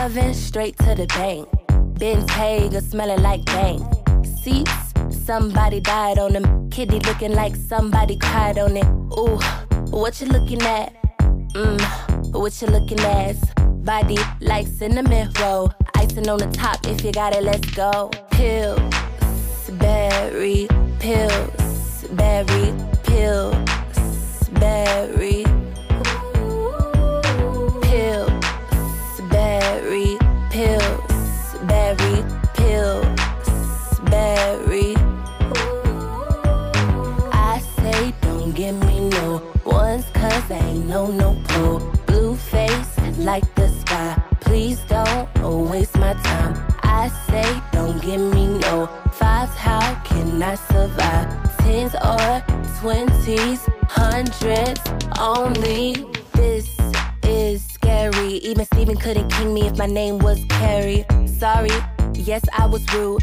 Oven, straight to the bank. Hager smelling like bank. Seats, somebody died on them. Kitty looking like somebody cried on it. Ooh, what you looking at? Mmm, what you looking at? Body like cinnamon roll. Icing on the top, if you got it, let's go. Pills, berry, pills, berry, pills, berry. No no pull. Blue face like the sky. Please don't waste my time. I say don't give me no fives. How can I survive? Tens or twenties, hundreds only. This is scary. Even Steven couldn't king me if my name was Carrie. Sorry, yes, I was rude.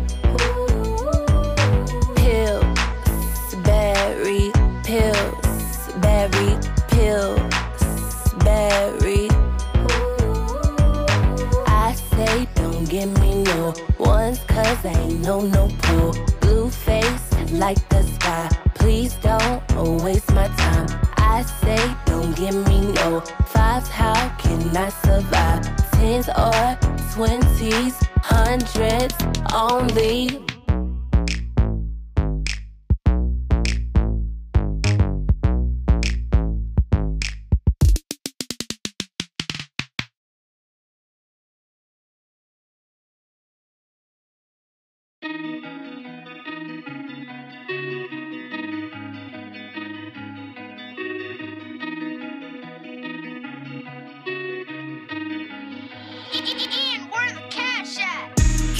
Cause ain't no no. Blue face and like the sky. Please don't waste my time. I say don't give me no fives. How can I survive? Tens or twenties, hundreds only.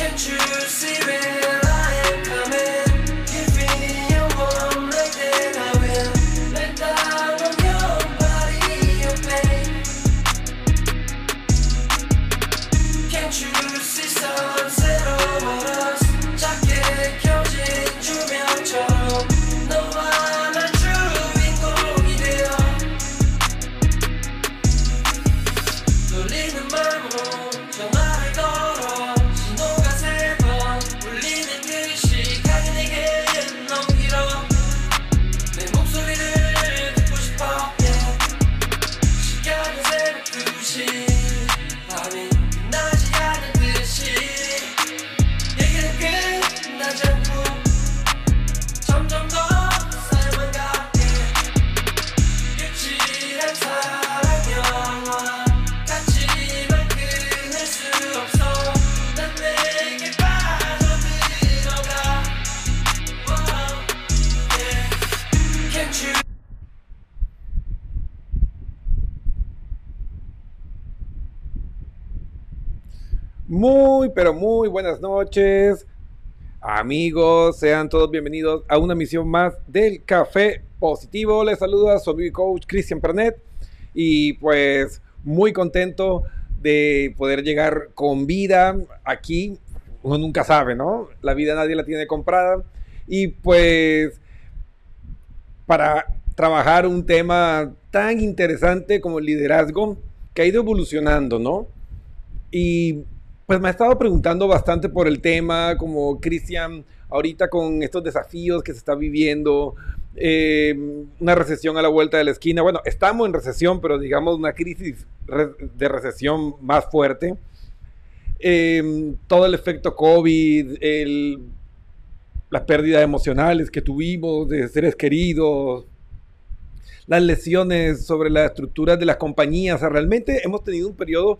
Can't you see buenas noches, amigos. Sean todos bienvenidos a una misión más del Café Positivo. Les saluda su amigo y coach Cristian Pernet. Y pues muy contento de poder llegar con vida aquí. Uno nunca sabe, ¿no? La vida nadie la tiene comprada. Y pues para trabajar un tema tan interesante como el liderazgo que ha ido evolucionando, ¿no? Y pues me ha estado preguntando bastante por el tema, como Cristian, ahorita con estos desafíos que se está viviendo, eh, una recesión a la vuelta de la esquina. Bueno, estamos en recesión, pero digamos una crisis de recesión más fuerte. Eh, todo el efecto COVID, las pérdidas emocionales que tuvimos de seres queridos, las lesiones sobre las estructuras de las compañías. O sea, realmente hemos tenido un periodo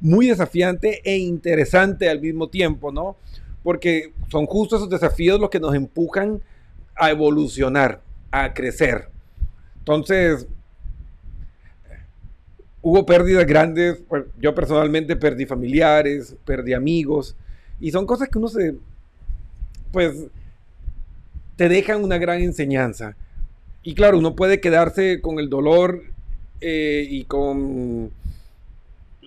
muy desafiante e interesante al mismo tiempo, ¿no? Porque son justo esos desafíos los que nos empujan a evolucionar, a crecer. Entonces, hubo pérdidas grandes. pues, Yo personalmente perdí familiares, perdí amigos. Y son cosas que uno se, pues, te dejan una gran enseñanza. y claro, uno puede quedarse con el dolor eh, y con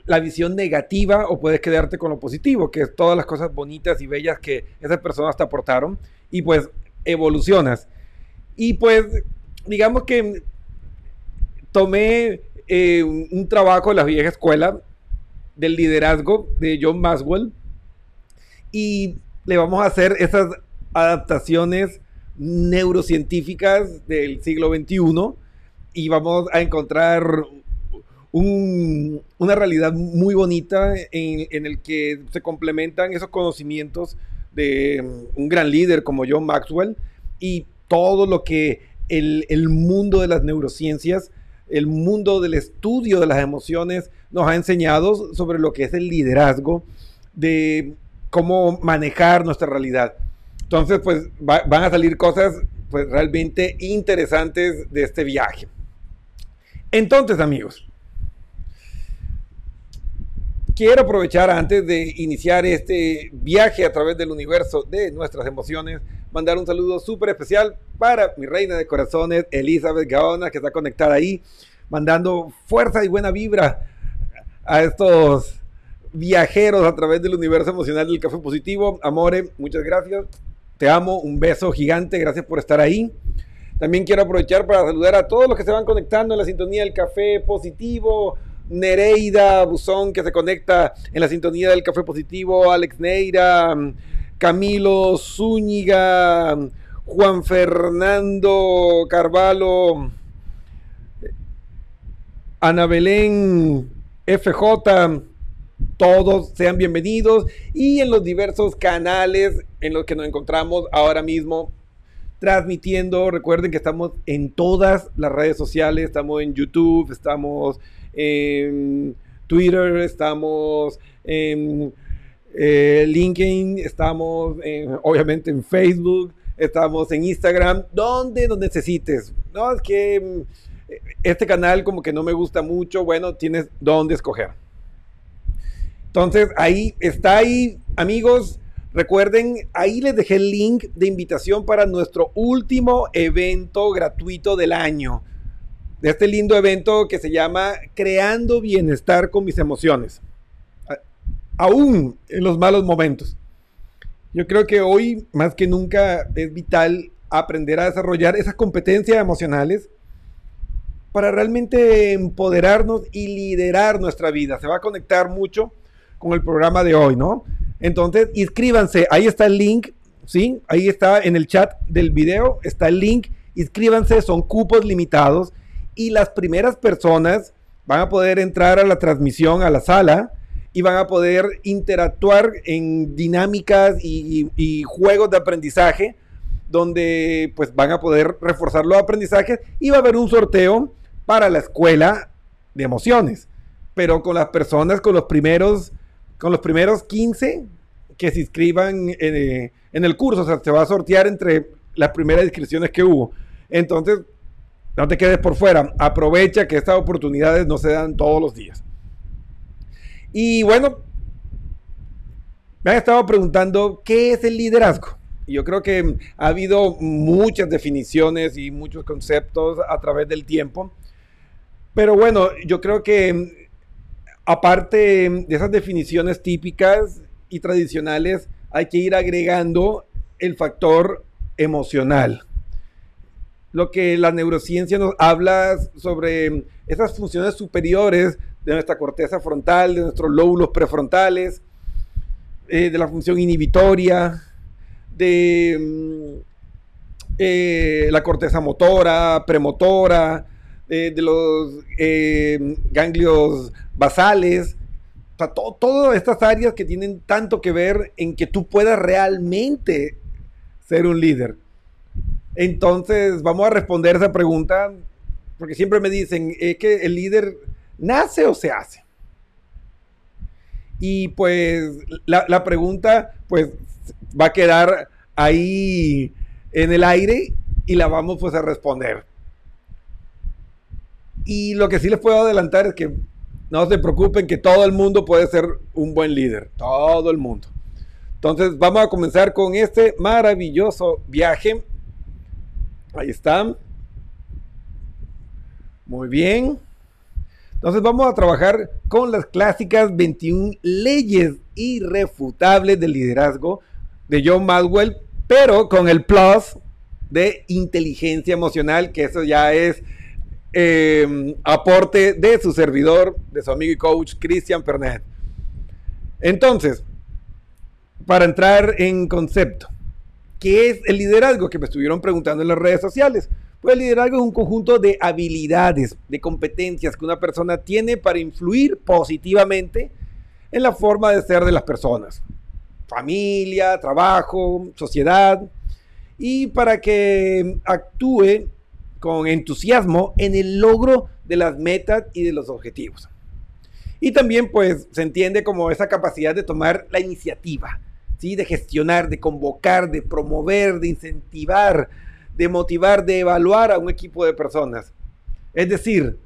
la visión negativa o puedes quedarte con lo positivo, que es todas las cosas bonitas y bellas que esas personas te aportaron y pues evolucionas. Y pues digamos que tomé eh, un, trabajo de la vieja escuela del liderazgo de John Maxwell y le vamos a hacer esas adaptaciones neurocientíficas del siglo XXI y vamos a encontrar un- una realidad muy bonita en, en el que se complementan esos conocimientos de mm, un gran líder como John Maxwell y todo lo que el, el mundo de las neurociencias, el mundo del estudio de las emociones nos ha enseñado sobre lo que es el liderazgo, de cómo manejar nuestra realidad. Entonces, pues va- van a salir cosas pues realmente interesantes de este viaje. Entonces, amigos, quiero aprovechar antes de iniciar este viaje a través del universo de nuestras emociones, mandar un saludo súper especial para mi reina de corazones, Elizabeth Gaona, que está conectada ahí, mandando fuerza y buena vibra a estos viajeros a través del universo emocional del café positivo. Amore, muchas gracias. Te amo, un beso gigante, gracias por estar ahí. También quiero aprovechar para saludar a todos los que se van conectando en la sintonía del café positivo. Nereida Buzón, que se conecta en la sintonía del café positivo. Alex Neira, Camilo Zúñiga, Juan Fernando Carvalho, Ana Belén FJ, todos sean bienvenidos y en los diversos canales en los que nos encontramos ahora mismo transmitiendo. Recuerden que estamos en todas las redes sociales, estamos en YouTube, estamos en Twitter, estamos en eh, LinkedIn, estamos en- obviamente en Facebook, estamos en Instagram, donde lo necesites. No, es que mm, este canal como que no me gusta mucho, bueno, tienes donde escoger. Entonces, ahí está ahí, amigos. Recuerden, ahí les dejé el link de invitación para nuestro último evento gratuito del año. De este lindo evento que se llama Creando Bienestar con mis emociones. Aún en los malos momentos. Yo creo que hoy, más que nunca, es vital aprender a desarrollar esas competencias emocionales para realmente empoderarnos y liderar nuestra vida. Se va a conectar mucho con el programa de hoy, ¿no? Entonces, inscríbanse, ahí está el link, ¿sí? Ahí está en el chat del video, está el link, inscríbanse, son cupos limitados y las primeras personas van a poder entrar a la transmisión, a la sala, y van a poder interactuar en dinámicas y, juegos de aprendizaje donde pues van a poder reforzar los aprendizajes y va a haber un sorteo para la escuela de emociones, pero con las personas, con los primeros, con los primeros 15 que se inscriban en, eh, en el curso, o sea, se va a sortear entre las primeras inscripciones que hubo. Entonces, no te quedes por fuera, aprovecha que estas oportunidades no se dan todos los días. Y bueno, me han estado preguntando qué es el liderazgo. Yo creo que ha habido muchas definiciones y muchos conceptos a través del tiempo. Pero bueno, yo creo que aparte de esas definiciones típicas y tradicionales, hay que ir agregando el factor emocional. Lo que la neurociencia nos habla sobre esas funciones superiores de nuestra corteza frontal, de nuestros lóbulos prefrontales, eh, de la función inhibitoria, de mm, eh, la corteza motora, premotora, de, los eh, ganglios basales, o sea, to- todas estas áreas que tienen tanto que ver en que tú puedas realmente ser un líder. Entonces, vamos a responder esa pregunta, porque siempre me dicen, ¿es que el líder nace o se hace? Y pues la, la pregunta pues va a quedar ahí en el aire y la vamos pues a responder. Y lo que sí les puedo adelantar es que no se preocupen que todo el mundo puede ser un buen líder, todo el mundo. Entonces vamos a comenzar con este maravilloso viaje. Ahí está. Muy bien. Entonces vamos a trabajar con las clásicas 21 leyes irrefutables del liderazgo de John Maxwell, pero con el plus de inteligencia emocional, que eso ya es eh, aporte de su servidor, de su amigo y coach Christian Pernet. Entonces, para entrar en concepto, ¿qué es el liderazgo? Que me estuvieron preguntando en las redes sociales. Pues el liderazgo es un conjunto de habilidades, de competencias que una persona tiene para influir positivamente en la forma de ser de las personas. Familia, trabajo, sociedad. Y para que actúe con entusiasmo en el logro de las metas y de los objetivos. Y también pues se entiende como esa capacidad de tomar la iniciativa, ¿sí? de gestionar, de convocar, de promover, de incentivar, de motivar, de evaluar a un equipo de personas. Es decir,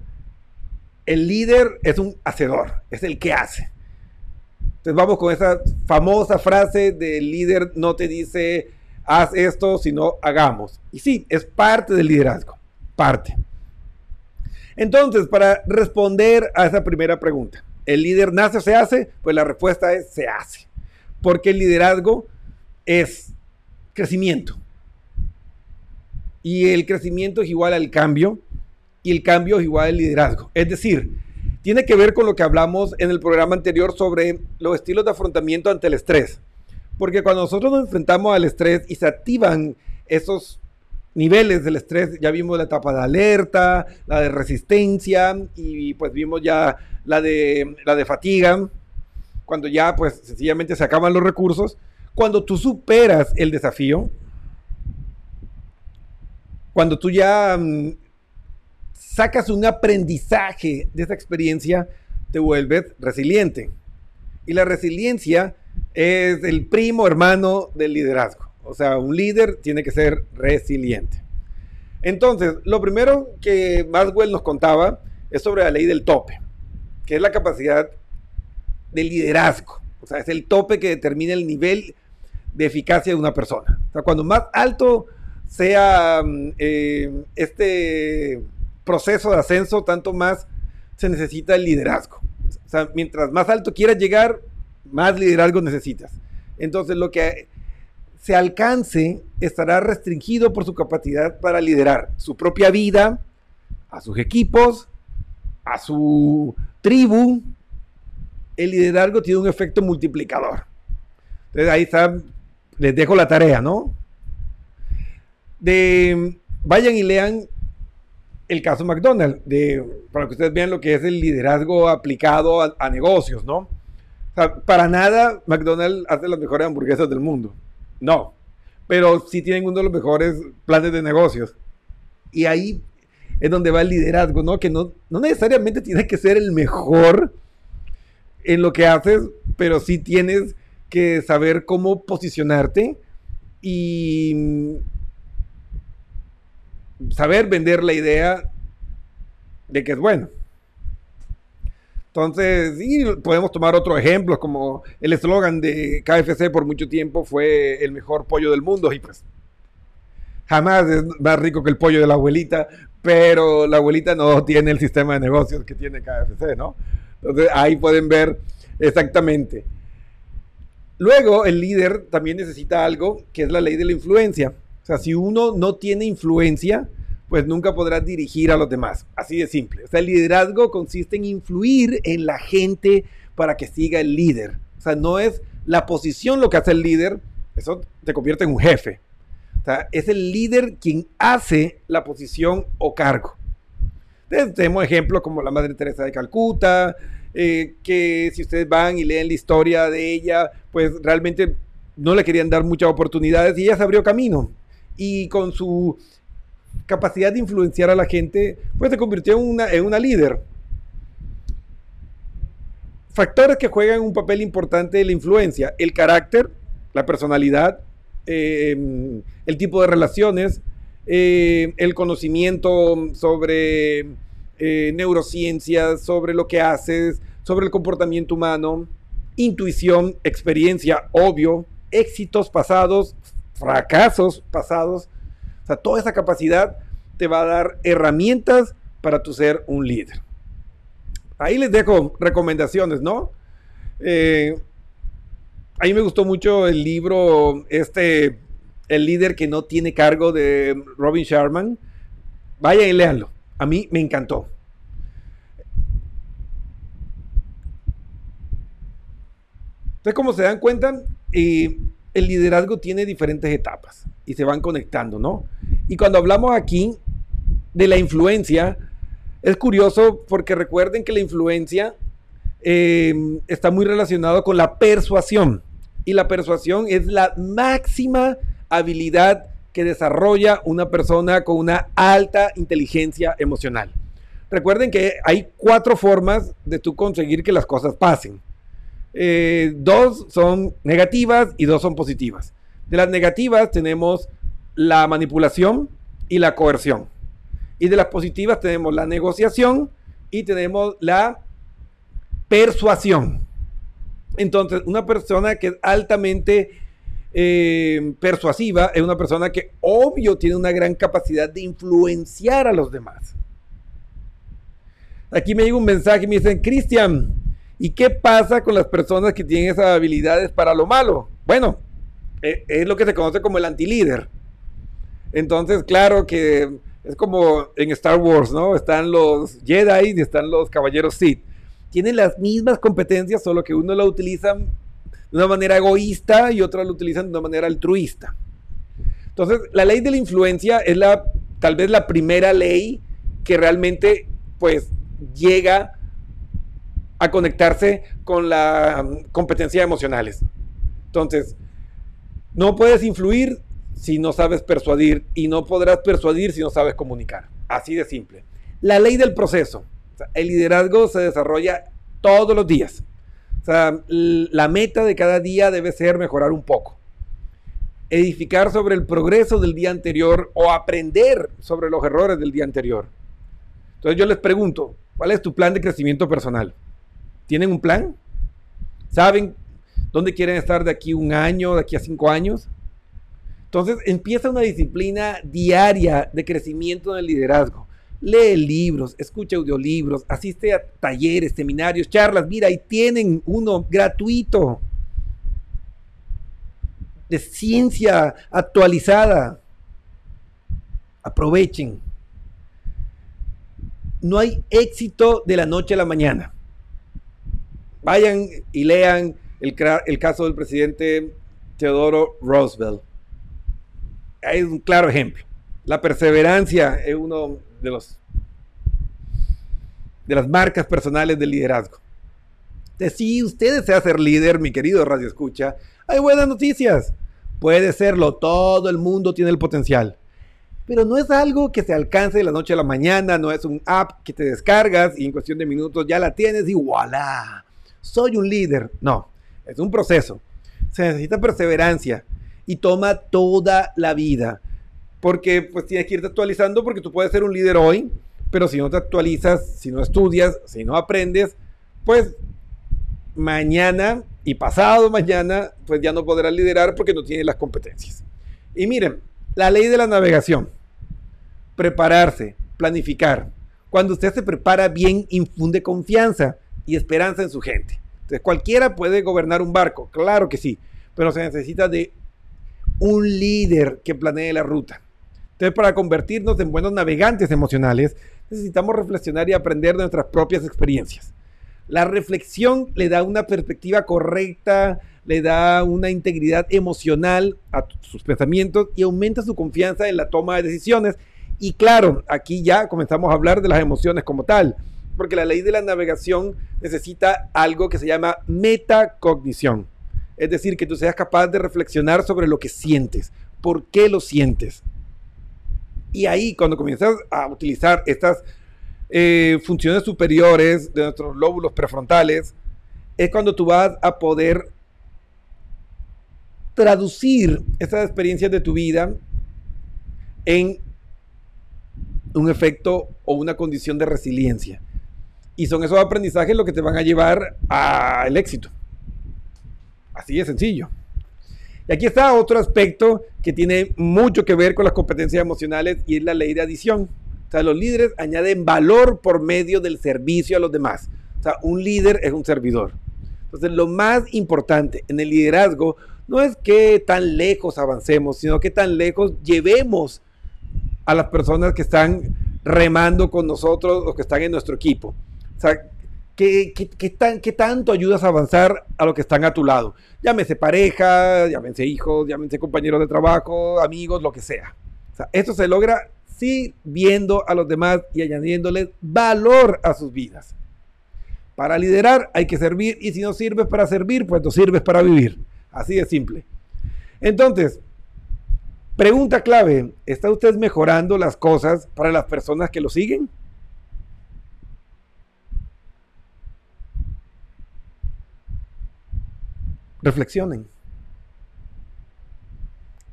el líder es un hacedor, es el que hace. Entonces vamos con esa famosa frase del líder no te dice haz esto, sino hagamos. Y sí, es parte del liderazgo, parte. Entonces, para responder a esa primera pregunta, ¿el líder nace o se hace? Pues la respuesta es se hace. Porque el liderazgo es crecimiento. Y el crecimiento es igual al cambio y el cambio es igual al liderazgo. Es decir, tiene que ver con lo que hablamos en el programa anterior sobre los estilos de afrontamiento ante el estrés. Porque cuando nosotros nos enfrentamos al estrés y se activan esos niveles del estrés, ya vimos la etapa de alerta, la de resistencia y pues vimos ya la de, la de fatiga, cuando ya pues sencillamente se acaban los recursos. Cuando tú superas el desafío, cuando tú ya mm, sacas un aprendizaje de esa experiencia, te vuelves resiliente. Y la resiliencia es el primo hermano del liderazgo. O sea, un líder tiene que ser resiliente. Entonces, lo primero que Maxwell nos contaba es sobre la ley del tope, que es la capacidad de liderazgo. O sea, es el tope que determina el nivel de eficacia de una persona. O sea, cuando más alto sea mm, eh, este proceso de ascenso, tanto más se necesita el liderazgo. O sea, mientras más alto quieras llegar, más liderazgo necesitas. Entonces, lo que se alcance estará restringido por su capacidad para liderar su propia vida, a sus equipos, a su tribu. El liderazgo tiene un efecto multiplicador. Entonces ahí está, les dejo la tarea, ¿no? De, vayan y lean el caso McDonald's, de, para que ustedes vean lo que es el liderazgo aplicado a, a negocios, ¿no? O sea, para nada McDonald's hace las mejores hamburguesas del mundo. No, pero sí tienen uno de los mejores planes de negocios. Y ahí es donde va el liderazgo, ¿no? Que no, no necesariamente tienes que ser el mejor en lo que haces, pero sí tienes que saber cómo posicionarte y saber vender la idea de que es bueno. Entonces, sí, podemos tomar otros ejemplos, como el eslogan de KFC por mucho tiempo fue el mejor pollo del mundo, y pues jamás es más rico que el pollo de la abuelita, pero la abuelita no tiene el sistema de negocios que tiene KFC, ¿no? Entonces, ahí pueden ver exactamente. Luego, el líder también necesita algo que es la ley de la influencia. O sea, si uno no tiene influencia, pues nunca podrás dirigir a los demás. Así de simple. O sea, el liderazgo consiste en influir en la gente para que siga el líder. O sea, no es la posición lo que hace el líder, eso te convierte en un jefe. O sea, es el líder quien hace la posición o cargo. Tenemos ejemplos como la Madre Teresa de Calcuta, eh, que si ustedes van y leen la historia de ella, pues realmente no le querían dar muchas oportunidades y ella se abrió camino. Y con su capacidad de influenciar a la gente, pues se convirtió en una, en una líder. Factores que juegan un papel importante en la influencia, el carácter, la personalidad, eh, el tipo de relaciones, eh, el conocimiento sobre eh, neurociencias, sobre lo que haces, sobre el comportamiento humano, intuición, experiencia, obvio, éxitos pasados, fracasos pasados, o sea, toda esa capacidad te va a dar herramientas para tu ser un líder. Ahí les dejo recomendaciones, ¿no? Eh, a mí me gustó mucho el libro, este, El líder que no tiene cargo de Robin Sharman. Vayan y léanlo. A mí me encantó. Entonces, como se dan cuenta, el liderazgo tiene diferentes etapas y se van conectando, ¿no? Y cuando hablamos aquí de la influencia, es curioso porque recuerden que la influencia eh, está muy relacionado con la persuasión. Y la persuasión es la máxima habilidad que desarrolla una persona con una alta inteligencia emocional. Recuerden que hay cuatro formas de tú conseguir que las cosas pasen. Eh, dos son negativas y dos son positivas. De las negativas tenemos la manipulación y la coerción. Y de las positivas tenemos la negociación y tenemos la persuasión. Entonces, una persona que es altamente eh, persuasiva es una persona que obvio tiene una gran capacidad de influenciar a los demás. Aquí me llega un mensaje y me dicen, Cristian, ¿y qué pasa con las personas que tienen esas habilidades para lo malo? Bueno, eh, es lo que se conoce como el antilíder. Entonces, claro que es como en Star Wars, ¿no? Están los Jedi y están los caballeros Sith. Tienen las mismas competencias, solo que uno lo utiliza de una manera egoísta y otro lo utilizan de una manera altruista. Entonces, la ley de la influencia es la, tal vez la primera ley que realmente, pues, llega a conectarse con la um, competencia emocionales. Entonces, no puedes influir si no sabes persuadir y no podrás persuadir si no sabes comunicar. Así de simple. La ley del proceso. El liderazgo se desarrolla todos los días. O sea, la meta de cada día debe ser mejorar un poco. Edificar sobre el progreso del día anterior o aprender sobre los errores del día anterior. Entonces yo les pregunto, ¿cuál es tu plan de crecimiento personal? ¿Tienen un plan? ¿Saben dónde quieren estar de aquí un año, de aquí a cinco años? Entonces empieza una disciplina diaria de crecimiento en el liderazgo. Lee libros, escucha audiolibros, asiste a talleres, seminarios, charlas. Mira, ahí tienen uno gratuito de ciencia actualizada. Aprovechen. No hay éxito de la noche a la mañana. Vayan y lean el, el caso del presidente Teodoro Roosevelt es un claro ejemplo. La perseverancia es uno de los de las marcas personales del liderazgo. De si usted desea ser líder, mi querido Radio Escucha, hay buenas noticias. Puede serlo, todo el mundo tiene el potencial. Pero no es algo que se alcance de la noche a la mañana, no es un app que te descargas y en cuestión de minutos ya la tienes y voilà, soy un líder. No, es un proceso. Se necesita perseverancia, y toma toda la vida. Porque pues tienes que irte actualizando porque tú puedes ser un líder hoy, pero si no te actualizas, si no estudias, si no aprendes, pues mañana y pasado mañana, pues ya no podrás liderar porque no tienes las competencias. Y miren, la ley de la navegación, prepararse, planificar. Cuando usted se prepara bien, infunde confianza y esperanza en su gente. Entonces, cualquiera puede gobernar un barco, claro que sí, pero se necesita de un líder que planee la ruta. Entonces, para convertirnos en buenos navegantes emocionales, necesitamos reflexionar y aprender de nuestras propias experiencias. La reflexión le da una perspectiva correcta, le da una integridad emocional a sus pensamientos y aumenta su confianza en la toma de decisiones. Y claro, aquí ya comenzamos a hablar de las emociones como tal, porque la ley de la navegación necesita algo que se llama metacognición. Es decir, que tú seas capaz de reflexionar sobre lo que sientes, por qué lo sientes. Y ahí, cuando comienzas a utilizar estas eh, funciones superiores de nuestros lóbulos prefrontales, es cuando tú vas a poder traducir estas experiencias de tu vida en un efecto o una condición de resiliencia. Y son esos aprendizajes los que te van a llevar al éxito. Así de sencillo. Y aquí está otro aspecto que tiene mucho que ver con las competencias emocionales y es la ley de adición. sea, los líderes añaden valor por medio del servicio a los demás. O sea, un líder es un servidor. Entonces, lo más importante en el liderazgo no es que tan lejos avancemos, sino que tan lejos llevemos a las personas que están remando con nosotros o que están en nuestro equipo. O sea, ¿qué, qué, tan, ¿qué tanto ayudas a avanzar a los que están a tu lado? Llámese pareja, llámense hijos, llámense compañeros de trabajo, amigos, lo que sea, esto se logra sí viendo a los demás y añadiéndoles valor a sus vidas. Para liderar hay que servir y si no sirves para servir, pues no sirves para vivir. Así de simple. Entonces, pregunta clave, ¿está usted mejorando las cosas para las personas que lo siguen? Reflexionen.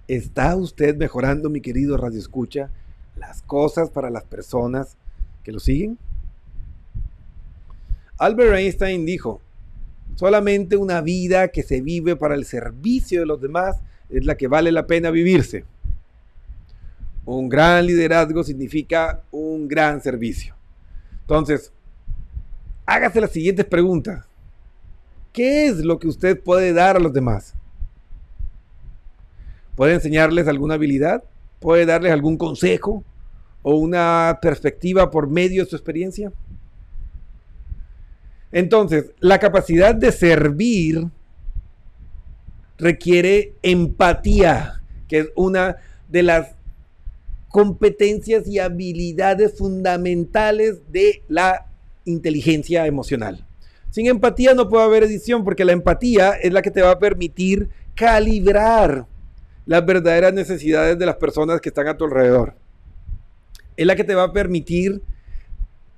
¿Está usted mejorando, mi querido Radio Escucha, las cosas para las personas que lo siguen? Albert Einstein dijo, solamente una vida que se vive para el servicio de los demás es la que vale la pena vivirse. Un gran liderazgo significa un gran servicio. Entonces, hágase las siguientes preguntas. ¿Qué es lo que usted puede dar a los demás? ¿Puede enseñarles alguna habilidad? ¿Puede darles algún consejo o una perspectiva por medio de su experiencia? Entonces, la capacidad de servir requiere empatía, que es una de las competencias y habilidades fundamentales de la inteligencia emocional. Sin empatía no puede haber edición porque la empatía es la que te va a permitir calibrar las verdaderas necesidades de las personas que están a tu alrededor. Es la que te va a permitir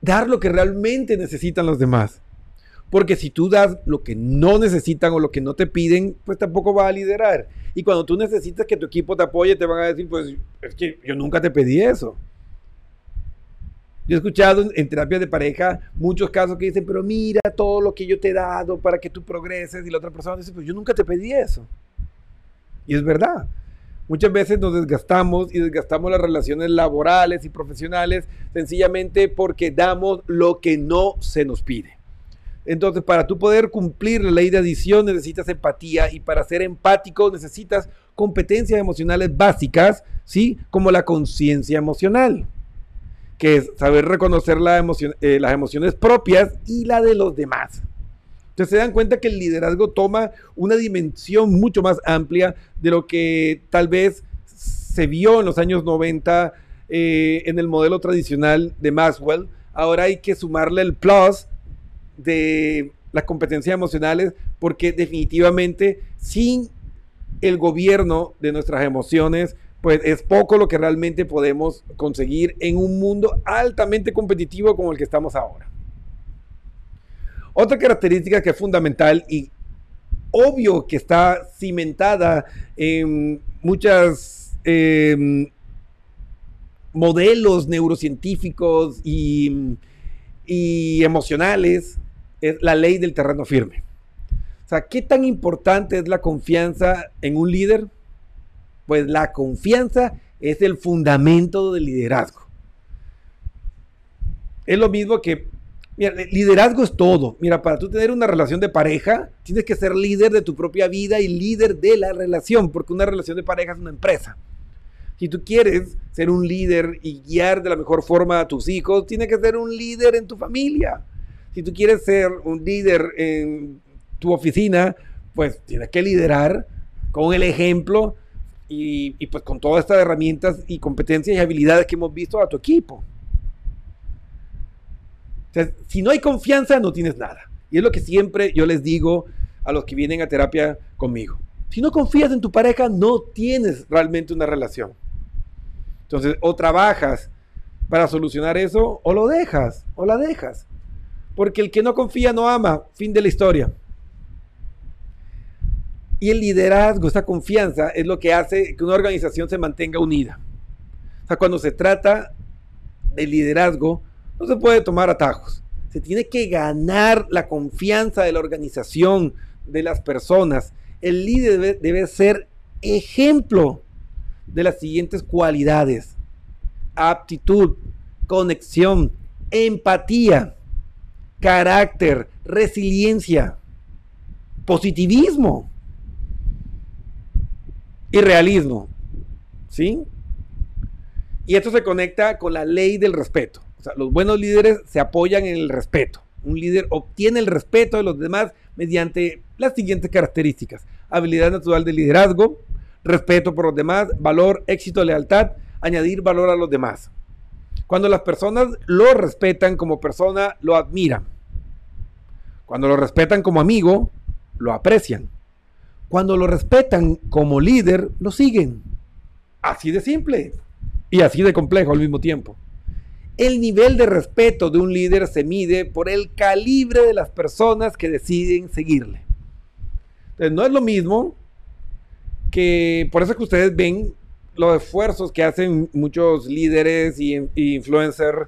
dar lo que realmente necesitan los demás. Porque si tú das lo que no necesitan o lo que no te piden, pues tampoco va a liderar. Y cuando tú necesitas que tu equipo te apoye, te van a decir, pues es que yo nunca te pedí eso. Yo he escuchado en, terapias de pareja muchos casos que dicen, pero mira todo lo que yo te he dado para que tú progreses. Y la otra persona dice, pues yo nunca te pedí eso. Y es verdad. Muchas veces nos desgastamos y desgastamos las relaciones laborales y profesionales sencillamente porque damos lo que no se nos pide. Entonces, para tú poder cumplir la ley de adición necesitas empatía y para ser empático necesitas competencias emocionales básicas, ¿sí? Como la conciencia emocional, que es saber reconocer eh, las emociones propias y la de los demás. Entonces se dan cuenta que el liderazgo toma una dimensión mucho más amplia de lo que tal vez se vio en los años 90 eh, en el modelo tradicional de Maxwell. Ahora hay que sumarle el plus de las competencias emocionales porque definitivamente sin el gobierno de nuestras emociones, pues es poco lo que realmente podemos conseguir en un mundo altamente competitivo como el que estamos ahora. Otra característica que es fundamental y obvio que está cimentada en muchas eh, modelos neurocientíficos y, y emocionales es la ley del terreno firme. O sea, ¿qué tan importante es la confianza en un líder? Pues la confianza es el fundamento del liderazgo. Es lo mismo que, mira, liderazgo es todo. Mira, para tú tener una relación de pareja, tienes que ser líder de tu propia vida y líder de la relación, porque una relación de pareja es una empresa. Si tú quieres ser un líder y guiar de la mejor forma a tus hijos, tienes que ser un líder en tu familia. Si tú quieres ser un líder en tu oficina, pues tienes que liderar con el ejemplo y, pues con todas estas herramientas y competencias y habilidades que hemos visto a tu equipo. Si no hay confianza, no tienes nada. Y es lo que siempre yo les digo a los que vienen a terapia conmigo. Si no confías en tu pareja, no tienes realmente una relación. Entonces, o trabajas para solucionar eso, o lo dejas, o la dejas. Porque el que no confía no ama. Fin de la historia. Y el liderazgo, esta confianza, es lo que hace que una organización se mantenga unida. O sea, cuando se trata de liderazgo, no se puede tomar atajos. Se tiene que ganar la confianza de la organización, de las personas. El líder debe, debe ser ejemplo de las siguientes cualidades. Aptitud, conexión, empatía, carácter, resiliencia, positivismo y realismo. ¿Sí? Y esto se conecta con la ley del respeto. O sea, los buenos líderes se apoyan en el respeto. Un líder obtiene el respeto de los demás mediante las siguientes características. Habilidad natural de liderazgo, respeto por los demás, valor, éxito, lealtad, añadir valor a los demás. Cuando las personas lo respetan como persona, lo admiran. Cuando lo respetan como amigo, lo aprecian. Cuando lo respetan como líder, lo siguen. Así de simple y así de complejo al mismo tiempo. El nivel de respeto de un líder se mide por el calibre de las personas que deciden seguirle. Entonces, no es lo mismo que, por eso es que ustedes ven los esfuerzos que hacen muchos líderes y, y influencers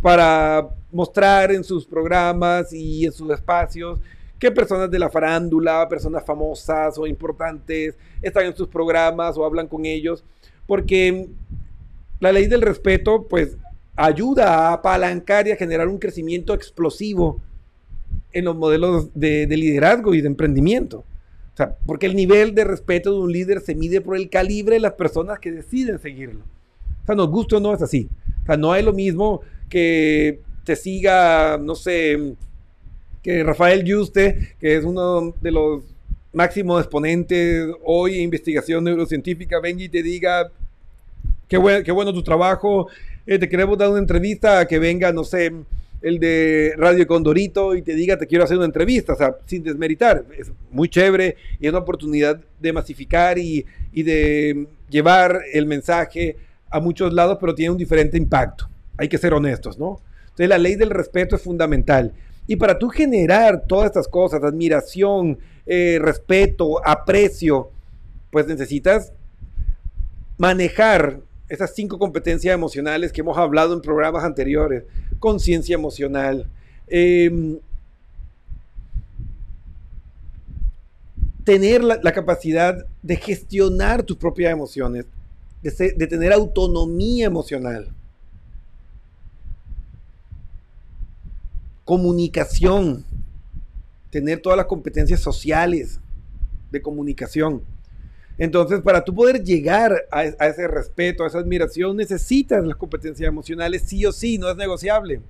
para mostrar en sus programas y en sus espacios que personas de la farándula, personas famosas o importantes están en sus programas o hablan con ellos, porque la ley del respeto pues ayuda a apalancar y a generar un crecimiento explosivo en los modelos de, de liderazgo y de emprendimiento. O sea, porque el nivel de respeto de un líder se mide por el calibre de las personas que deciden seguirlo. O sea, nos gusta o no es así. O sea, no es lo mismo que te siga, no sé, que Rafael Yuste, que es uno de los máximos exponentes hoy en investigación neurocientífica, venga y te diga, qué, buen- qué bueno tu trabajo, eh, te queremos dar una entrevista, que venga, no sé, el de Radio Condorito y te diga, te quiero hacer una entrevista, o sea, sin desmeritar, es muy chévere y es una oportunidad de masificar y, y de llevar el mensaje a muchos lados, pero tiene un diferente impacto. Hay que ser honestos, ¿no? Entonces la ley del respeto es fundamental. Y para tú generar todas estas cosas, admiración, eh, respeto, aprecio, pues necesitas manejar esas cinco competencias emocionales que hemos hablado en programas anteriores. Conciencia emocional. eh, tener la, capacidad de gestionar tus propias emociones, de tener autonomía emocional. Comunicación, tener todas las competencias sociales de comunicación. Entonces, para tú poder llegar a, a ese respeto, a esa admiración, necesitas las competencias emocionales sí o sí, no es negociable.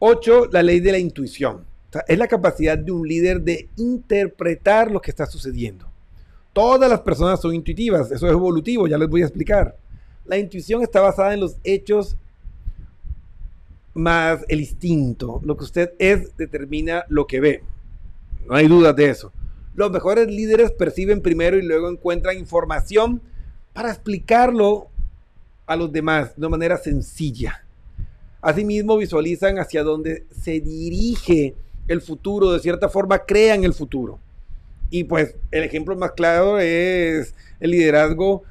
Ocho, la ley de la intuición. Es la capacidad de un líder de interpretar lo que está sucediendo. Todas las personas son intuitivas, eso es evolutivo, ya les voy a explicar. La intuición está basada en los hechos más el instinto. Lo que usted es determina lo que ve. No hay dudas de eso. Los mejores líderes perciben primero y luego encuentran información para explicarlo a los demás de una manera sencilla. Asimismo, visualizan hacia dónde se dirige el futuro, de cierta forma crean el futuro. Y pues el ejemplo más claro es el liderazgo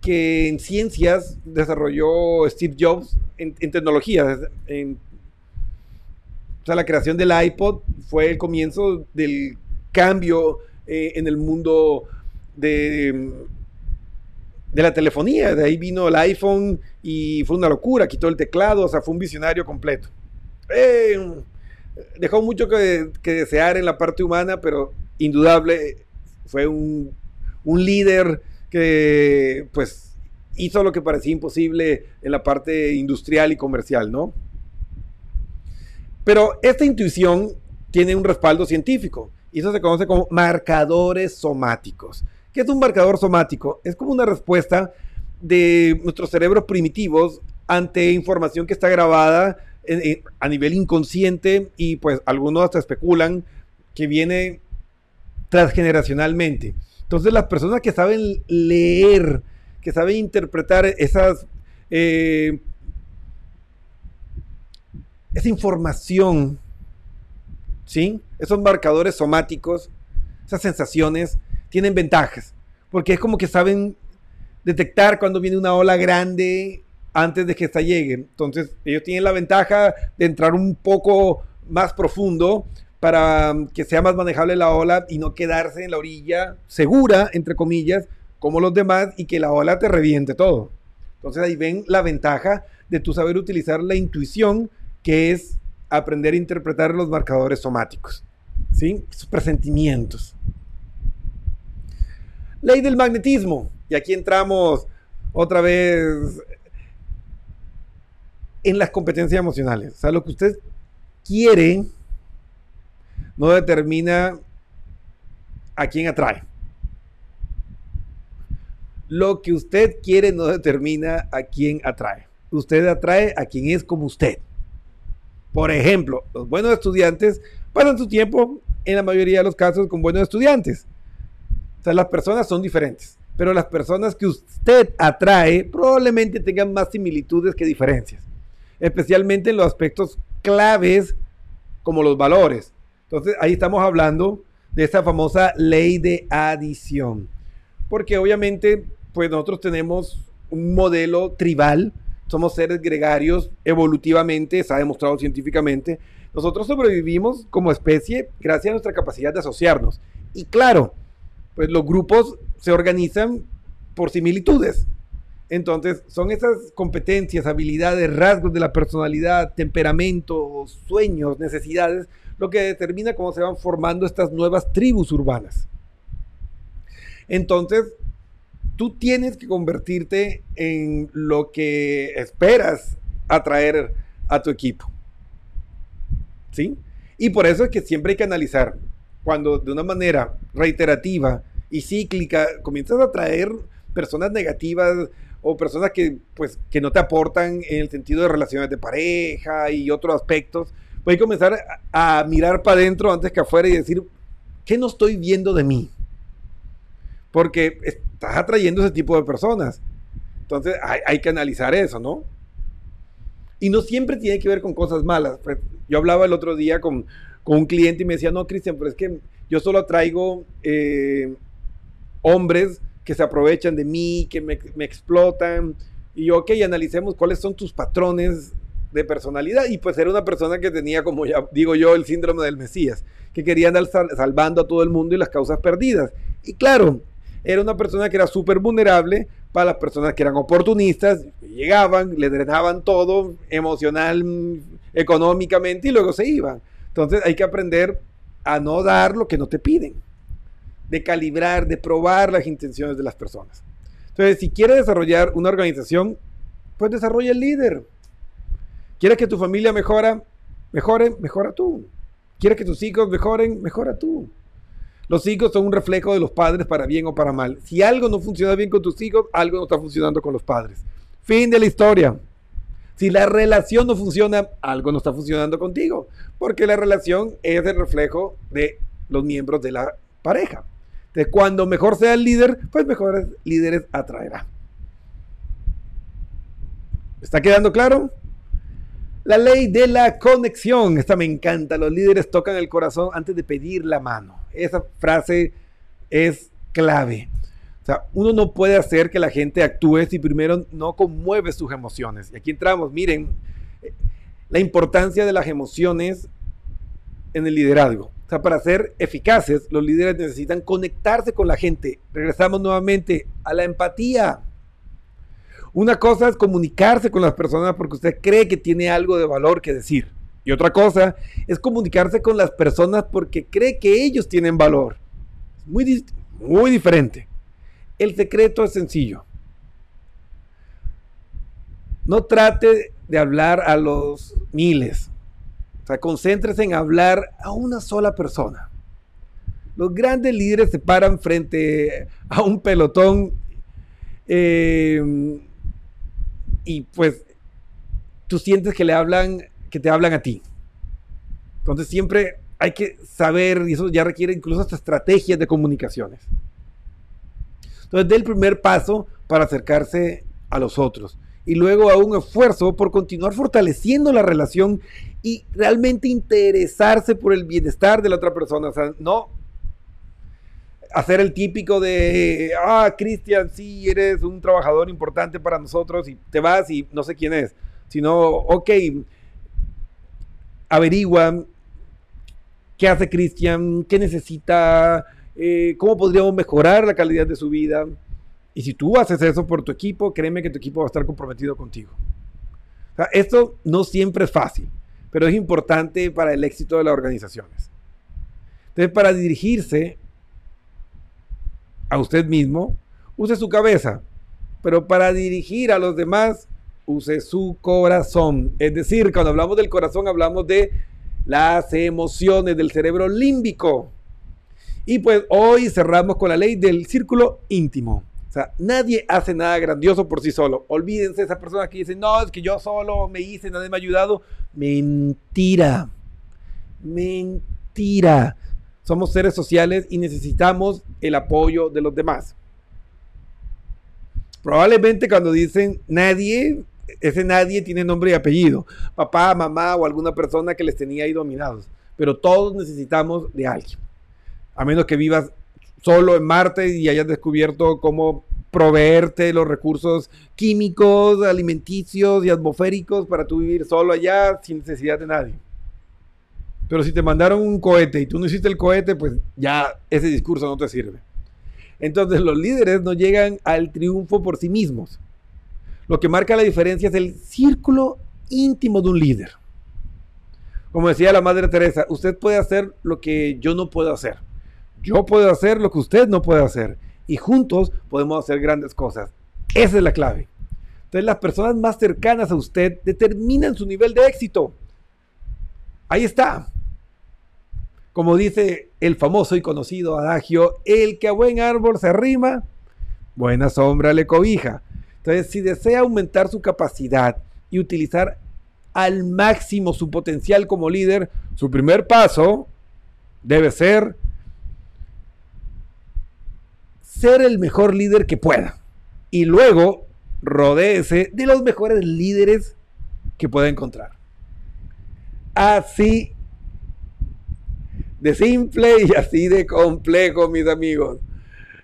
que en ciencias desarrolló Steve Jobs en, en tecnología. En, o sea, la creación del iPod fue el comienzo del cambio eh, en el mundo de, de la telefonía. De ahí vino el iPhone y fue una locura, quitó el teclado, o sea, fue un visionario completo. Eh, dejó mucho que, que, desear en la parte humana, pero indudable fue un, un líder que pues hizo lo que parecía imposible en la parte industrial y comercial, ¿no? Pero esta intuición tiene un respaldo científico y eso se conoce como marcadores somáticos. ¿Qué es un marcador somático? Es como una respuesta de nuestros cerebros primitivos ante información que está grabada a nivel inconsciente y pues algunos hasta especulan que viene transgeneracionalmente. Entonces las personas que saben leer, que saben interpretar esas, eh, esa información, ¿sí? esos marcadores somáticos, esas sensaciones, tienen ventajas, porque es como que saben detectar cuando viene una ola grande antes de que esta llegue. Entonces ellos tienen la ventaja de entrar un poco más profundo para que sea más manejable la ola y no quedarse en la orilla segura, entre comillas, como los demás y que la ola te reviente todo. Entonces ahí ven la ventaja de tu saber utilizar la intuición, que es aprender a interpretar los marcadores somáticos, ¿sí? Sus presentimientos. Ley del magnetismo. Y aquí entramos otra vez en las competencias emocionales. O sea, lo que usted quiere no determina a quién atrae. Lo que usted quiere no determina a quién atrae. Usted atrae a quien es como usted. Por ejemplo, los buenos estudiantes pasan su tiempo, en la mayoría de los casos, con buenos estudiantes. O sea, las personas son diferentes, pero las personas que usted atrae probablemente tengan más similitudes que diferencias, especialmente en los aspectos claves como los valores. Entonces, ahí estamos hablando de esa famosa ley de adición, porque obviamente, pues nosotros tenemos un modelo tribal, somos seres gregarios evolutivamente, se ha demostrado científicamente. Nosotros sobrevivimos como especie gracias a nuestra capacidad de asociarnos. Y claro, pues los grupos se organizan por similitudes. Entonces, son esas competencias, habilidades, rasgos de la personalidad, temperamento, sueños, necesidades, lo que determina cómo se van formando estas nuevas tribus urbanas. Entonces, tú tienes que convertirte en lo que esperas atraer a tu equipo. ¿Sí? Y por eso es que siempre hay que analizar cuando de una manera reiterativa y cíclica comienzas a atraer personas negativas o personas que pues que no te aportan en el sentido de relaciones de pareja y otros aspectos, hay que comenzar a, a mirar para adentro antes que afuera y decir, ¿qué no estoy viendo de mí? Porque estás atrayendo ese tipo de personas. Entonces hay, hay, que analizar eso, ¿no? Y no siempre tiene que ver con cosas malas. Pues, yo hablaba el otro día con, con, un cliente y me decía, no, Cristian, pero es que yo solo atraigo eh, hombres que se aprovechan de mí, que me, me, explotan. Y yo, ok, analicemos cuáles son tus patrones de personalidad. Y pues era una persona que tenía, como ya digo yo, el síndrome del Mesías, que quería andar sal salvando a todo el mundo y las causas perdidas. Y claro, era una persona que era súper vulnerable para las personas que eran oportunistas, llegaban, le drenaban todo emocional, económicamente y luego se iban. Entonces hay que aprender a no dar lo que no te piden, de calibrar, de probar las intenciones de las personas. Entonces, si quieres desarrollar una organización, pues desarrolla el líder. ¿Quieres que tu familia mejora? Mejore, mejora tú. ¿Quieres que tus hijos mejoren? Mejora tú. Los hijos son un reflejo de los padres para bien o para mal. Si algo no funciona bien con tus hijos, algo no está funcionando con los padres. Fin de la historia. Si la relación no funciona, algo no está funcionando contigo, porque la relación es el reflejo de los miembros de la pareja. De cuando mejor sea el líder, pues mejores líderes atraerá. ¿Está quedando claro? La ley de la conexión. Esta me encanta. Los líderes tocan el corazón antes de pedir la mano. Esa frase es clave. O sea, uno no puede hacer que la gente actúe si primero no conmueve sus emociones. Y aquí entramos, miren, la importancia de las emociones en el liderazgo. O sea, para ser eficaces, los líderes necesitan conectarse con la gente. Regresamos nuevamente a la empatía. Una cosa es comunicarse con las personas porque usted cree que tiene algo de valor que decir. Y otra cosa es comunicarse con las personas porque cree que ellos tienen valor. Muy, muy diferente. El secreto es sencillo. No trate de hablar a los miles. O sea, concéntrese en hablar a una sola persona. Los grandes líderes se paran frente a un pelotón eh, y pues tú sientes que le hablan, que te hablan a ti. Entonces siempre hay que saber, y eso ya requiere incluso hasta estrategias de comunicaciones. Entonces, dé el primer paso para acercarse a los otros. Y luego a un esfuerzo por continuar fortaleciendo la relación y realmente interesarse por el bienestar de la otra persona. O sea, no hacer el típico de, ah, Cristian, sí, eres un trabajador importante para nosotros y te vas y no sé quién es. Sino, ok, averigua qué hace Cristian, qué necesita, eh, cómo podríamos mejorar la calidad de su vida. Y si tú haces eso por tu equipo, créeme que tu equipo va a estar comprometido contigo. Esto no siempre es fácil, pero es importante para el éxito de las organizaciones. Entonces, para dirigirse a usted mismo, use su cabeza, pero para dirigir a los demás, use su corazón. Es decir, cuando hablamos del corazón, hablamos de las emociones del cerebro límbico. Y pues hoy cerramos con la ley del círculo íntimo. O sea, nadie hace nada grandioso por sí solo. Olvídense esa persona que dice, no, es que yo solo me hice, nadie me ha ayudado. Mentira. Mentira. Somos seres sociales y necesitamos el apoyo de los demás. Probablemente cuando dicen nadie, ese nadie tiene nombre y apellido. Papá, mamá o alguna persona que les tenía ahí dominados. Pero todos necesitamos de alguien. A menos que vivas solo en Marte y hayas descubierto cómo proveerte los recursos químicos, alimenticios y atmosféricos para tú vivir solo allá sin necesidad de nadie. Pero si te mandaron un cohete y tú no hiciste el cohete, pues ya ese discurso no te sirve. Entonces los líderes no llegan al triunfo por sí mismos. Lo que marca la diferencia es el círculo íntimo de un líder. Como decía la Madre Teresa, usted puede hacer lo que yo no puedo hacer. Yo puedo hacer lo que usted no puede hacer. Y juntos podemos hacer grandes cosas. Esa es la clave. Entonces las personas más cercanas a usted determinan su nivel de éxito. Ahí está. Como dice el famoso y conocido adagio, el que a buen árbol se arrima, buena sombra le cobija. Entonces, si desea aumentar su capacidad y utilizar al máximo su potencial como líder, su primer paso debe ser ser el mejor líder que pueda. Y luego rodéese de los mejores líderes que pueda encontrar. Así de simple y así de complejo, mis amigos.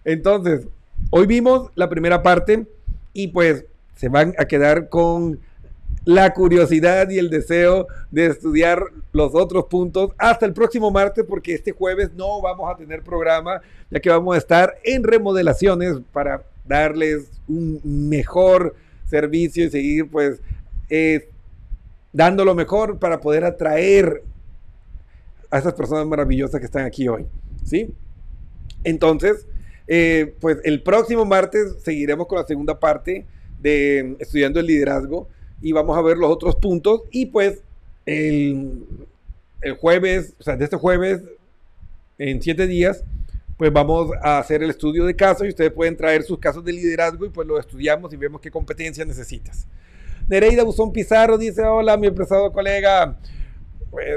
Entonces, hoy vimos la primera parte y pues se van a quedar con la curiosidad y el deseo de estudiar los otros puntos hasta el próximo martes porque este jueves no vamos a tener programa ya que vamos a estar en remodelaciones para darles un mejor servicio y seguir pues eh, dando lo mejor para poder atraer a esas personas maravillosas que están aquí hoy. ¿Sí? Entonces, eh, pues el próximo martes seguiremos con la segunda parte de Estudiando el Liderazgo y vamos a ver los otros puntos. Y pues el, el jueves, o sea, de este jueves, en siete días, pues vamos a hacer el estudio de casos y ustedes pueden traer sus casos de liderazgo y pues lo estudiamos y vemos qué competencias necesitas. Nereida Buzón Pizarro dice, hola mi empresario colega,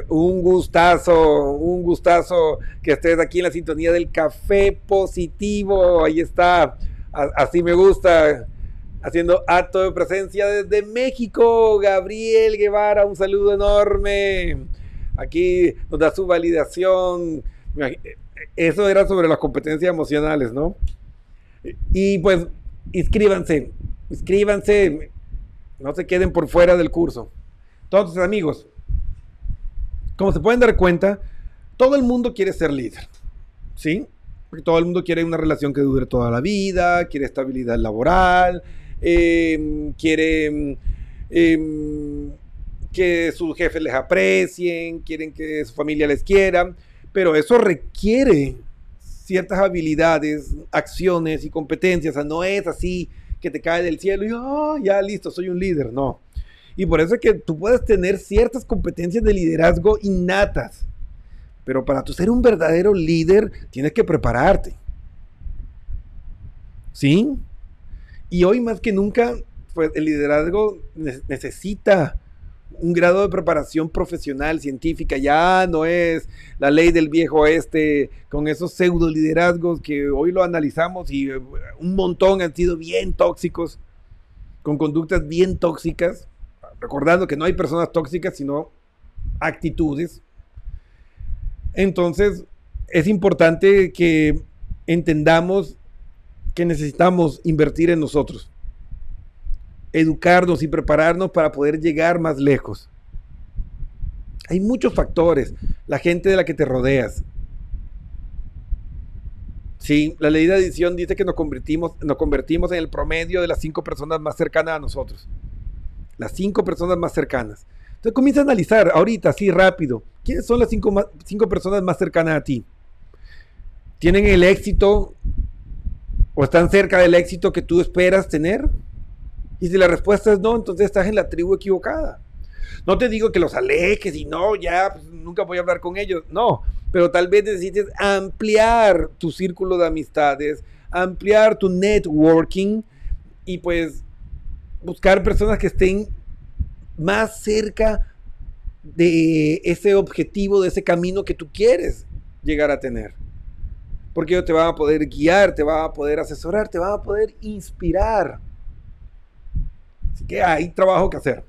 un gustazo, un gustazo que estés aquí en la sintonía del café positivo. Ahí está, así me gusta, haciendo acto de presencia desde México. Gabriel Guevara, un saludo enorme. Aquí nos da su validación. Eso era sobre las competencias emocionales, ¿no? Y pues, inscríbanse, inscríbanse, no se queden por fuera del curso. Entonces, amigos, como se pueden dar cuenta, todo el mundo quiere ser líder, ¿sí? Porque todo el mundo quiere una relación que dure toda la vida, quiere estabilidad laboral, eh, quiere eh, que sus jefes les aprecien, quieren que su familia les quiera, pero eso requiere ciertas habilidades, acciones y competencias. O sea, no es así que te cae del cielo y oh, ya listo, soy un líder. No. Y por eso es que tú puedes tener ciertas competencias de liderazgo innatas. Pero para tú ser un verdadero líder, tienes que prepararte. ¿Sí? Y hoy más que nunca, pues el liderazgo necesita un grado de preparación profesional, científica. Ya no es la ley del viejo oeste con esos pseudo liderazgos que hoy lo analizamos y eh, un montón han sido bien tóxicos, con conductas bien tóxicas recordando que no hay personas tóxicas, sino actitudes. Entonces, es importante que entendamos que necesitamos invertir en nosotros, educarnos y prepararnos para poder llegar más lejos. Hay muchos factores, la gente de la que te rodeas, Sí, la ley de adición dice que nos convertimos, nos convertimos en el promedio de las cinco personas más cercanas a nosotros. Las cinco personas más cercanas. Entonces comienza a analizar ahorita, así rápido, ¿quiénes son las cinco, cinco personas más cercanas a ti? ¿Tienen el éxito o están cerca del éxito que tú esperas tener? Y si la respuesta es no, entonces estás en la tribu equivocada. No te digo que los alejes y no, ya, pues, nunca voy a hablar con ellos. No, pero tal vez necesites ampliar tu círculo de amistades, ampliar tu networking y pues buscar personas que estén más cerca de ese objetivo, de ese camino que tú quieres llegar a tener. Porque ellos te van a poder guiar, te van a poder asesorar, te van a poder inspirar. Así que hay trabajo que hacer.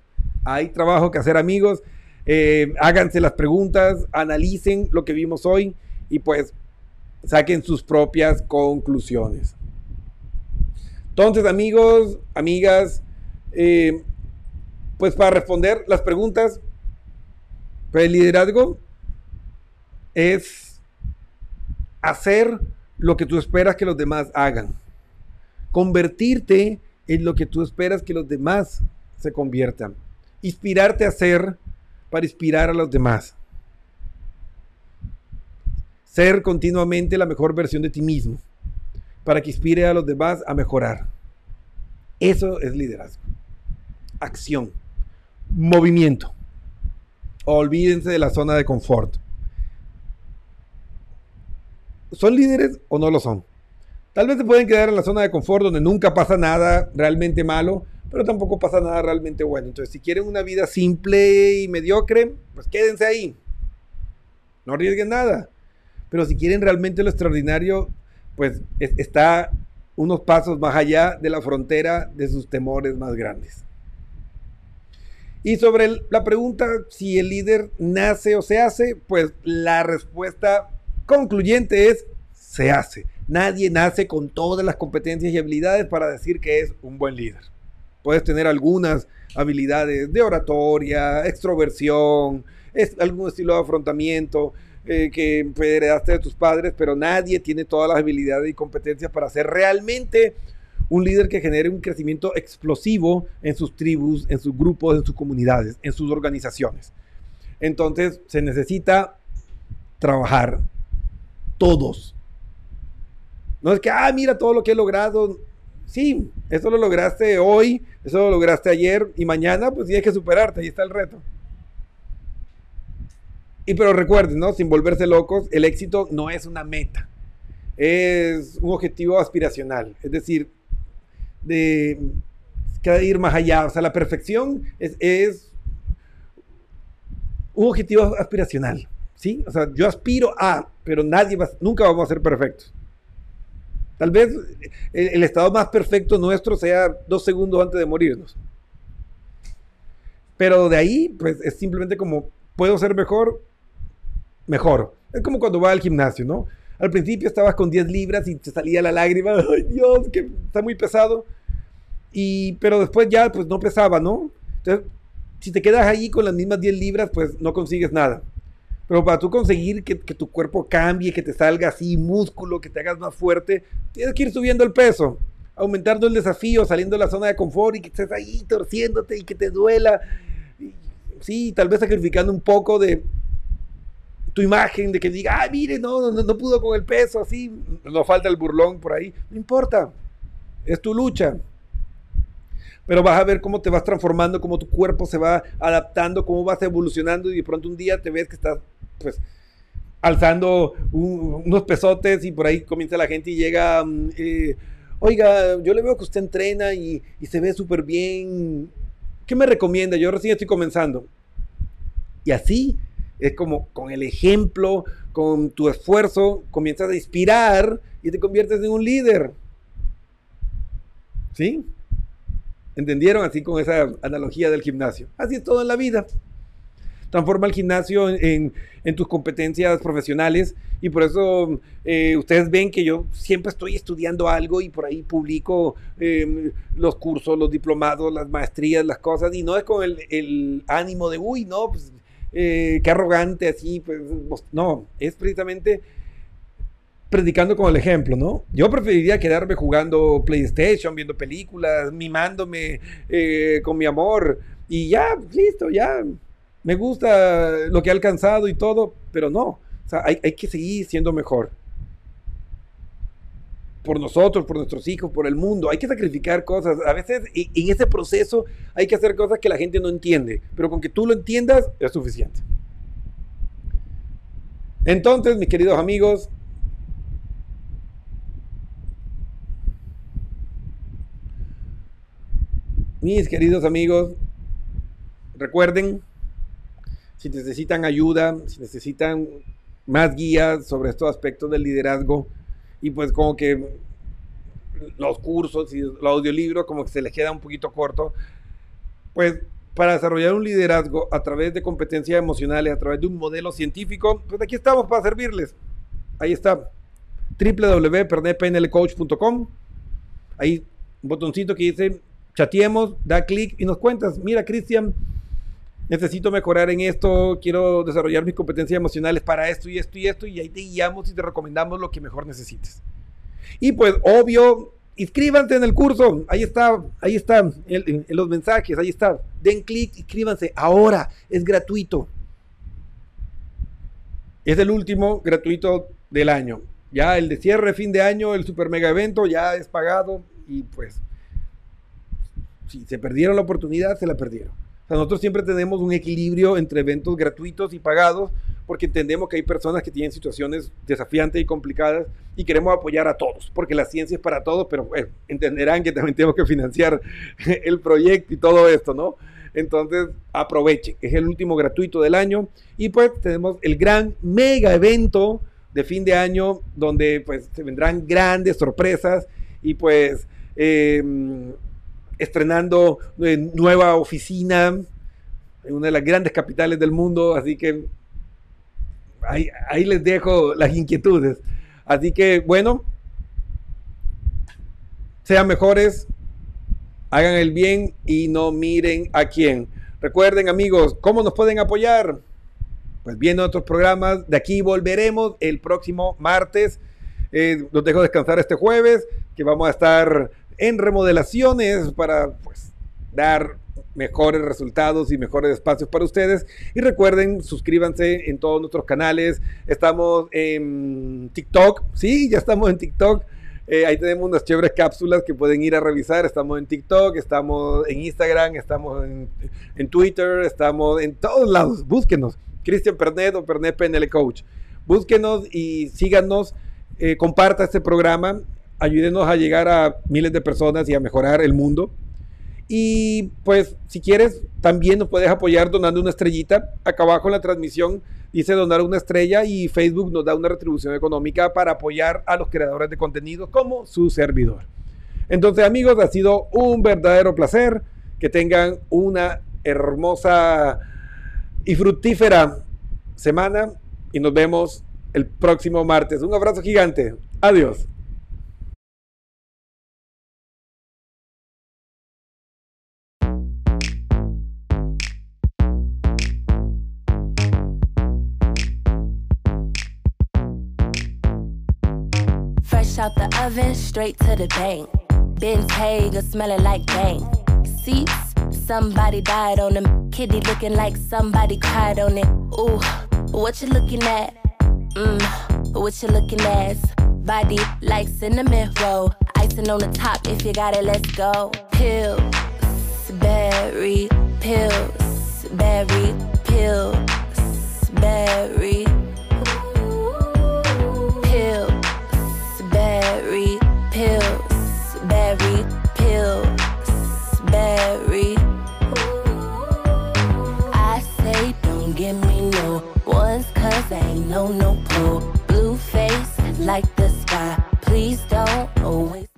Hay trabajo que hacer, amigos. Eh, háganse las preguntas, analicen lo que vimos hoy y pues saquen sus propias conclusiones. Entonces, amigos, amigas, eh, pues para responder las preguntas, pues el liderazgo es hacer lo que tú esperas que los demás hagan. Convertirte en lo que tú esperas que los demás se conviertan. Inspirarte a hacer para inspirar a los demás. Ser continuamente la mejor versión de ti mismo para que inspire a los demás a mejorar. Eso es liderazgo. Acción. Movimiento. Olvídense de la zona de confort. ¿Son líderes o no lo son? Tal vez se pueden quedar en la zona de confort donde nunca pasa nada realmente malo, pero tampoco pasa nada realmente bueno. Entonces, si quieren una vida simple y mediocre, pues quédense ahí. No arriesguen nada. Pero si quieren realmente lo extraordinario, pues es- está unos pasos más allá de la frontera de sus temores más grandes. Y sobre la pregunta si el líder nace o se hace, pues la respuesta concluyente es se hace. Nadie nace con todas las competencias y habilidades para decir que es un buen líder. Puedes tener algunas habilidades de oratoria, extroversión, es algún estilo de afrontamiento eh, que heredaste de tus padres, pero nadie tiene todas las habilidades y competencias para ser realmente un líder que genere un crecimiento explosivo en sus tribus, en sus grupos, en sus comunidades, en sus organizaciones. Entonces se necesita trabajar todos. No es que, ah, mira todo lo que he logrado. Sí, eso lo lograste hoy, eso lo lograste ayer y mañana pues tienes que superarte, ahí está el reto. Y pero recuerden, ¿no? Sin volverse locos, el éxito no es una meta, es un objetivo aspiracional, es decir, de ir más allá, o sea, la perfección es, un objetivo aspiracional, ¿sí? O sea, yo aspiro a, pero nadie va, nunca vamos a ser perfectos. Tal vez el, el estado más perfecto nuestro sea dos segundos antes de morirnos. Pero de ahí, pues es simplemente como, ¿puedo ser mejor? Mejor. Es como cuando va al gimnasio, ¿no? Al principio estabas con 10 libras y te salía la lágrima, ay Dios, que está muy pesado. Y, pero después ya, pues no pesaba, ¿no? Entonces, si te quedas ahí con las mismas 10 libras, pues no consigues nada. Pero para tú conseguir que, que tu cuerpo cambie, que te salga así músculo, que te hagas más fuerte, tienes que ir subiendo el peso, aumentando el desafío, saliendo de la zona de confort y que estés ahí torciéndote y que te duela. Sí, tal vez sacrificando un poco de tu imagen, de que diga, ah, mire, no, no, no pudo con el peso, así, nos falta el burlón por ahí. No importa, es tu lucha. Pero vas a ver cómo te vas transformando, cómo tu cuerpo se va adaptando, cómo vas evolucionando y de pronto un día te ves que estás, pues, alzando un- unos pesotes y por ahí comienza la gente y llega, mm, eh, oiga, yo le veo que usted entrena y, y se ve súper bien. ¿Qué me recomienda? Yo recién estoy comenzando. Y así es como con el ejemplo, con tu esfuerzo, comienzas a inspirar y te conviertes en un líder. ¿Sí? ¿Entendieron? Así con esa analogía del gimnasio. Así es todo en la vida. Transforma el gimnasio en, en- tus competencias profesionales y por eso eh, ustedes ven que yo siempre estoy estudiando algo y por ahí publico eh, los cursos, los diplomados, las maestrías, las cosas y no es con el, el ánimo de, uy, no, pues eh, qué arrogante así, pues no, es precisamente predicando con el ejemplo, ¿no? Yo preferiría quedarme jugando PlayStation, viendo películas, mimándome eh, con mi amor y ya, listo, ya. Me gusta lo que he alcanzado y todo, pero no. O sea, hay que seguir siendo mejor. Por nosotros, por nuestros hijos, por el mundo. Hay que sacrificar cosas. A veces en ese proceso hay que hacer cosas que la gente no entiende, pero con que tú lo entiendas es suficiente. Entonces, mis queridos amigos, mis queridos amigos, recuerden, si necesitan ayuda, si necesitan más guías sobre estos aspectos del liderazgo, y pues como que los cursos y los audiolibros como que se les queda un poquito corto, pues para desarrollar un liderazgo a través de competencias emocionales, a través de un modelo científico, pues aquí estamos para servirles. Ahí está, www.pernepnlcoach.com. Ahí un botoncito que dice chateemos, da clic y nos cuentas, mira Cristian, necesito mejorar en esto, quiero desarrollar mis competencias emocionales para esto y esto y esto, y ahí te guiamos y te recomendamos lo que mejor necesites. Y pues obvio, inscríbanse en el curso, ahí está, ahí está, en, los mensajes, ahí está, den clic, inscríbanse, ahora, es gratuito. Es el último gratuito del año. Ya el de cierre, fin de año, el super mega evento ya es pagado y pues si se perdieron la oportunidad, se la perdieron. Sea, nosotros siempre tenemos un equilibrio entre eventos gratuitos y pagados porque entendemos que hay personas que tienen situaciones desafiantes y complicadas y queremos apoyar a todos, porque la ciencia es para todos, pero bueno, entenderán que también tenemos que financiar el proyecto y todo esto, ¿no? Entonces, aprovechen, es el último gratuito del año y pues tenemos el gran mega evento de fin de año donde pues se vendrán grandes sorpresas y pues eh, estrenando eh, nueva oficina en una de las grandes capitales del mundo, así que ahí, les dejo las inquietudes. Así que bueno, sean mejores, hagan el bien y no miren a quién. Recuerden amigos, ¿cómo nos pueden apoyar? Pues viendo otros programas, de aquí volveremos el próximo martes. Eh, los dejo descansar este jueves, que vamos a estar en remodelaciones para pues, dar mejores resultados y mejores espacios para ustedes. Y recuerden, suscríbanse en todos nuestros canales. Estamos en TikTok, sí, ya estamos en TikTok. Eh, ahí tenemos unas chéveres cápsulas que pueden ir a revisar. Estamos en TikTok, estamos en Instagram, estamos en, Twitter, estamos en todos lados. Búsquenos. Cristian Pernet o Pernet PNL Coach. Búsquenos y síganos. Eh, comparta este programa. Ayúdenos a llegar a miles de personas y a mejorar el mundo. Y pues si quieres, también nos puedes apoyar donando una estrellita. Acá abajo en la transmisión dice donar una estrella y Facebook nos da una retribución económica para apoyar a los creadores de contenido como su servidor. Entonces amigos, ha sido un verdadero placer. Que tengan una hermosa y fructífera semana y nos vemos el próximo martes. Un abrazo gigante. Adiós. out the oven straight to the bank. Bentayga smelling like bang. Seats, somebody died on them. Kitty looking like somebody cried on it. Ooh, what you looking at? Mmm, what you looking at? Body like cinnamon roll. Icing on the top if you got it, let's go. Pills, berry, pills, berry, pills, berry. berry pills, berry pills, berry. I say don't give me no ones cause I ain't no no pro. Blue face like the sky, please don't always.